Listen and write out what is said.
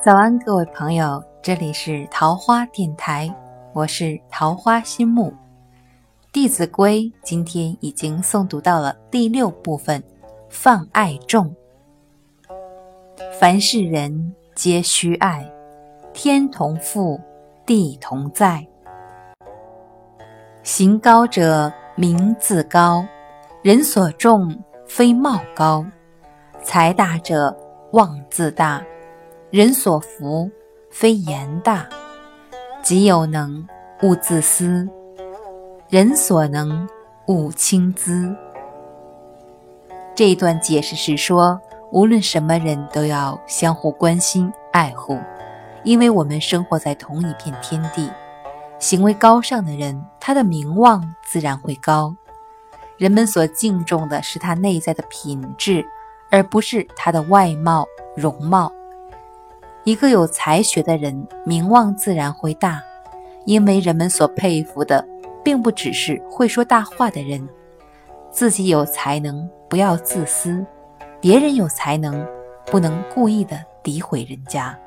早安，各位朋友，这里是桃花电台，我是桃花心木。《弟子规》今天已经诵读到了第六部分，放爱众。凡是人皆须爱，天同覆，地同在。行高者名自高，人所重非貌高；财大者望自大。人所福，非言大；己有能，勿自私；人所能，勿轻訾。这一段解释是说，无论什么人都要相互关心、爱护，因为我们生活在同一片天地。行为高尚的人，他的名望自然会高。人们所敬重的是他内在的品质，而不是他的外貌、容貌。一个有才学的人，名望自然会大，因为人们所佩服的，并不只是会说大话的人。自己有才能，不要自私；别人有才能，不能故意的诋毁人家。